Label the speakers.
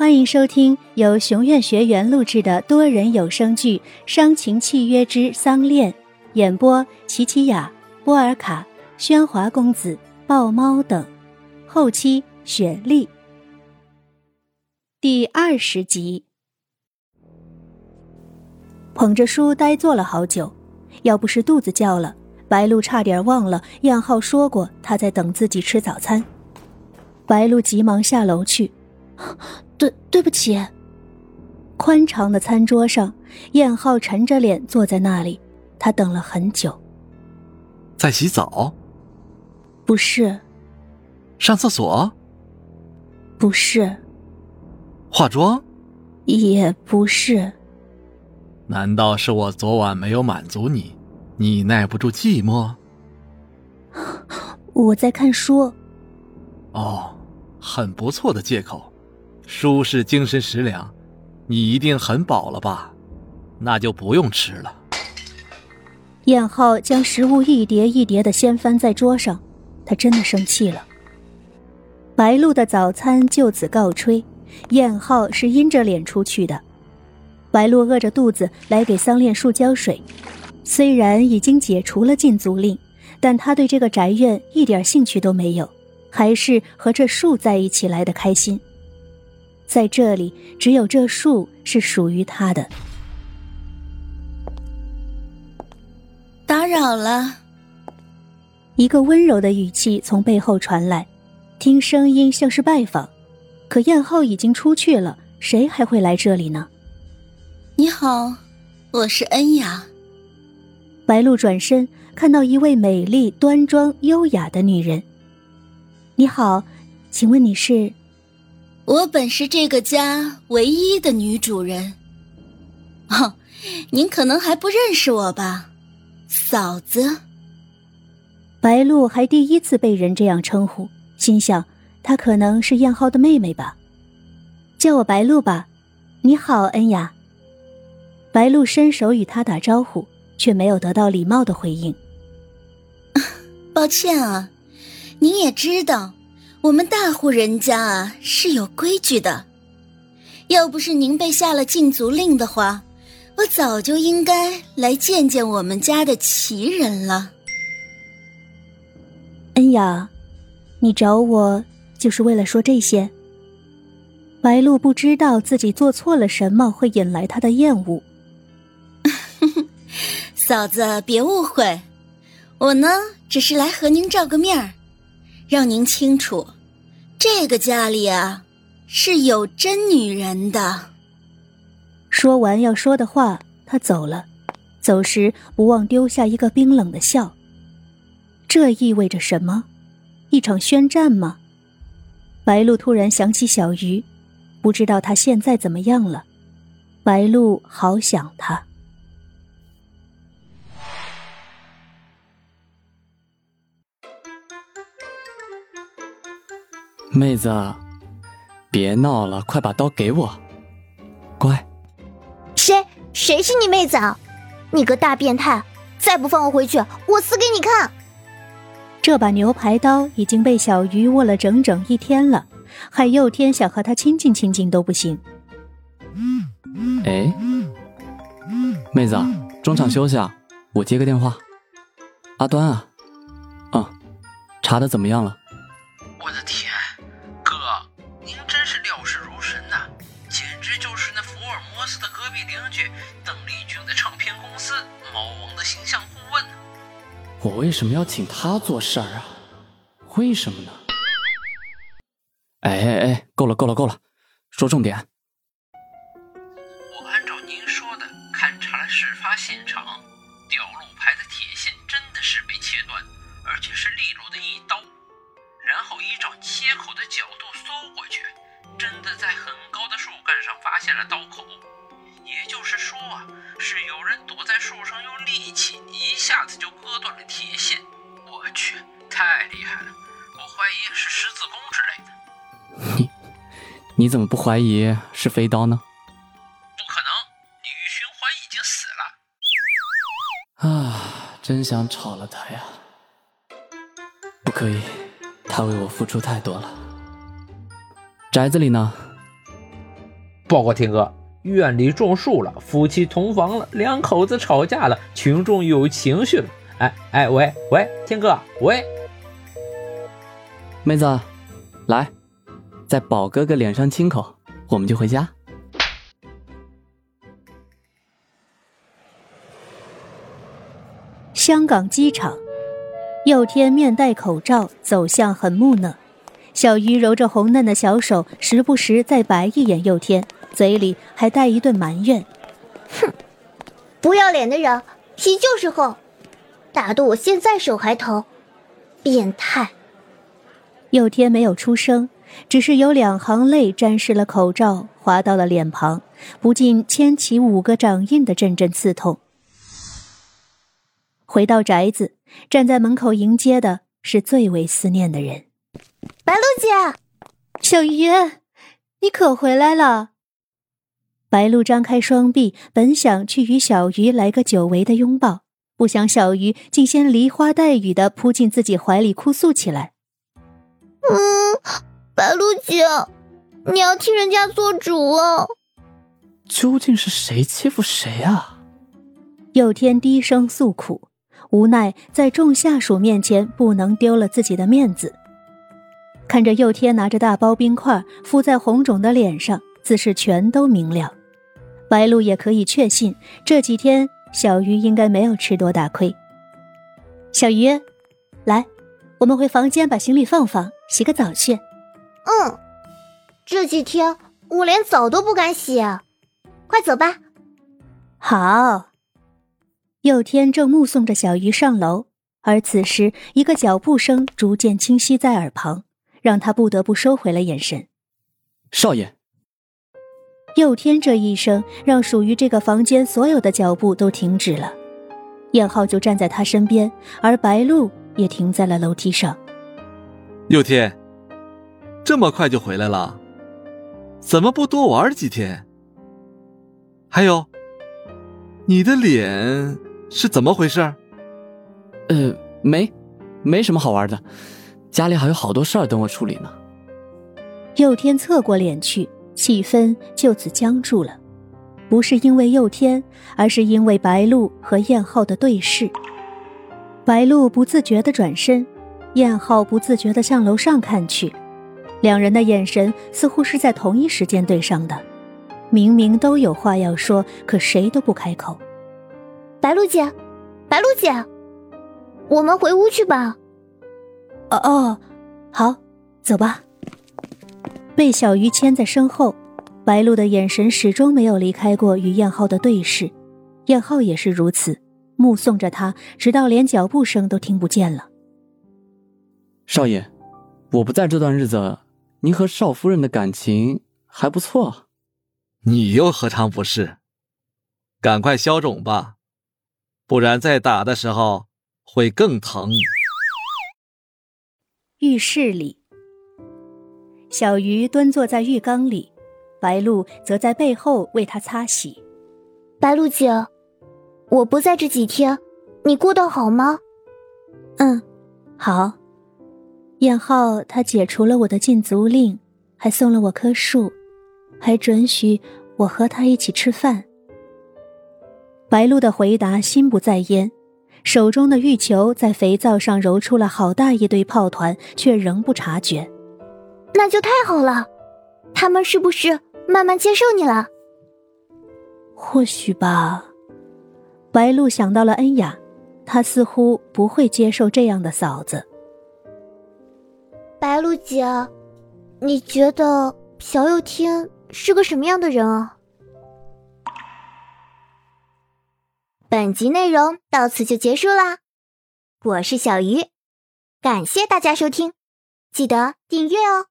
Speaker 1: 欢迎收听由熊院学员录制的多人有声剧《伤情契约之丧恋》，演播：琪琪雅、波尔卡、喧哗公子、豹猫等，后期雪莉。第二十集，捧着书呆坐了好久，要不是肚子叫了，白露差点忘了燕浩说过他在等自己吃早餐。白露急忙下楼去。对，对不起。宽敞的餐桌上，燕浩沉着脸坐在那里，他等了很久。
Speaker 2: 在洗澡？
Speaker 1: 不是。
Speaker 2: 上厕所？
Speaker 1: 不是。
Speaker 2: 化妆？
Speaker 1: 也不是。
Speaker 2: 难道是我昨晚没有满足你，你耐不住寂寞？
Speaker 1: 我在看书。
Speaker 2: 哦，很不错的借口。书是精神食粮，你一定很饱了吧？那就不用吃了。
Speaker 1: 燕浩将食物一叠一叠的掀翻在桌上，他真的生气了。白露的早餐就此告吹，燕浩是阴着脸出去的。白露饿着肚子来给桑恋树浇水，虽然已经解除了禁足令，但他对这个宅院一点兴趣都没有，还是和这树在一起来的开心。在这里，只有这树是属于他的。
Speaker 3: 打扰了。
Speaker 1: 一个温柔的语气从背后传来，听声音像是拜访，可燕浩已经出去了，谁还会来这里呢？
Speaker 3: 你好，我是恩雅。
Speaker 1: 白露转身看到一位美丽、端庄、优雅的女人。你好，请问你是？
Speaker 3: 我本是这个家唯一的女主人。哦，您可能还不认识我吧，嫂子。
Speaker 1: 白露还第一次被人这样称呼，心想她可能是燕浩的妹妹吧。叫我白露吧。你好，恩雅。白露伸手与他打招呼，却没有得到礼貌的回应。
Speaker 3: 抱歉啊，您也知道。我们大户人家啊是有规矩的，要不是您被下了禁足令的话，我早就应该来见见我们家的奇人了。
Speaker 1: 恩雅，你找我就是为了说这些？白露不知道自己做错了什么会引来他的厌恶。
Speaker 3: 嫂子别误会，我呢只是来和您照个面儿。让您清楚，这个家里啊是有真女人的。
Speaker 1: 说完要说的话，他走了，走时不忘丢下一个冰冷的笑。这意味着什么？一场宣战吗？白露突然想起小鱼，不知道他现在怎么样了。白露好想他。
Speaker 4: 妹子，别闹了，快把刀给我，乖。
Speaker 5: 谁？谁是你妹子啊？你个大变态！再不放我回去，我死给你看！
Speaker 1: 这把牛排刀已经被小鱼握了整整一天了，还又天想和他亲近亲近都不行。
Speaker 4: 哎，妹子，中场休息啊，我接个电话。阿端啊，啊，查的怎么样了？
Speaker 6: 我的天！
Speaker 4: 我为什么要请他做事儿啊？为什么呢？哎哎哎，够了够了够了，说重点。
Speaker 6: 我按照您说的勘察了事发现场，吊路牌的铁线真的是被切断，而且是利落的一刀，然后依照切口的角度搜过去，真的在很高的树干上发现了刀口。也就是说啊，是有人躲在树上用力气一下子就割断了铁线。我去，太厉害了！我怀疑是十字弓之类
Speaker 4: 的。你你怎么不怀疑是飞刀呢？
Speaker 6: 不可能，女循环已经死
Speaker 4: 了。啊，真想炒了他呀！不可以，他为我付出太多了。宅子里呢？
Speaker 6: 报告天哥，院里种树了，夫妻同房了，两口子吵架了，群众有情绪了。哎哎，喂喂，天哥，喂，
Speaker 4: 妹子，来，在宝哥哥脸上亲口，我们就回家。
Speaker 1: 香港机场，佑天面戴口罩，走向很木讷。小鱼揉着红嫩的小手，时不时再白一眼佑天，嘴里还带一顿埋怨：“
Speaker 5: 哼，不要脸的人，皮就是厚，打得我现在手还疼，变态。”
Speaker 1: 佑天没有出声，只是有两行泪沾湿了口罩，滑到了脸庞，不禁牵起五个掌印的阵阵刺痛。回到宅子，站在门口迎接的是最为思念的人。
Speaker 5: 白露姐，
Speaker 1: 小鱼，你可回来了。白露张开双臂，本想去与小鱼来个久违的拥抱，不想小鱼竟先梨花带雨的扑进自己怀里哭诉起来。
Speaker 5: 嗯，白露姐，你要替人家做主啊！
Speaker 4: 究竟是谁欺负谁啊？
Speaker 1: 佑天低声诉苦，无奈在众下属面前不能丢了自己的面子。看着佑天拿着大包冰块敷在红肿的脸上，自是全都明了。白露也可以确信，这几天小鱼应该没有吃多大亏。小鱼，来，我们回房间把行李放放，洗个澡去。
Speaker 5: 嗯，这几天我连澡都不敢洗，快走吧。
Speaker 1: 好。佑天正目送着小鱼上楼，而此时一个脚步声逐渐清晰在耳旁。让他不得不收回了眼神。
Speaker 4: 少爷，
Speaker 1: 佑天这一声让属于这个房间所有的脚步都停止了。燕浩就站在他身边，而白露也停在了楼梯上。
Speaker 2: 佑天，这么快就回来了？怎么不多玩几天？还有，你的脸是怎么回事？
Speaker 4: 呃，没，没什么好玩的。家里还有好多事儿等我处理呢。
Speaker 1: 佑天侧过脸去，气氛就此僵住了。不是因为佑天，而是因为白露和燕浩的对视。白露不自觉的转身，燕浩不自觉的向楼上看去，两人的眼神似乎是在同一时间对上的。明明都有话要说，可谁都不开口。
Speaker 5: 白露姐，白露姐，我们回屋去吧。
Speaker 1: 哦哦，好，走吧。被小鱼牵在身后，白露的眼神始终没有离开过与燕浩的对视，燕浩也是如此，目送着他，直到连脚步声都听不见了。
Speaker 4: 少爷，我不在这段日子，您和少夫人的感情还不错。
Speaker 2: 你又何尝不是？赶快消肿吧，不然再打的时候会更疼。
Speaker 1: 浴室里，小鱼蹲坐在浴缸里，白露则在背后为他擦洗。
Speaker 5: 白露姐，我不在这几天，你过得好吗？
Speaker 1: 嗯，好。燕浩他解除了我的禁足令，还送了我棵树，还准许我和他一起吃饭。白露的回答心不在焉。手中的玉球在肥皂上揉出了好大一堆泡团，却仍不察觉。
Speaker 5: 那就太好了，他们是不是慢慢接受你了？
Speaker 1: 或许吧。白露想到了恩雅，她似乎不会接受这样的嫂子。
Speaker 5: 白露姐，你觉得朴佑天是个什么样的人啊？本集内容到此就结束啦，我是小鱼，感谢大家收听，记得订阅哦。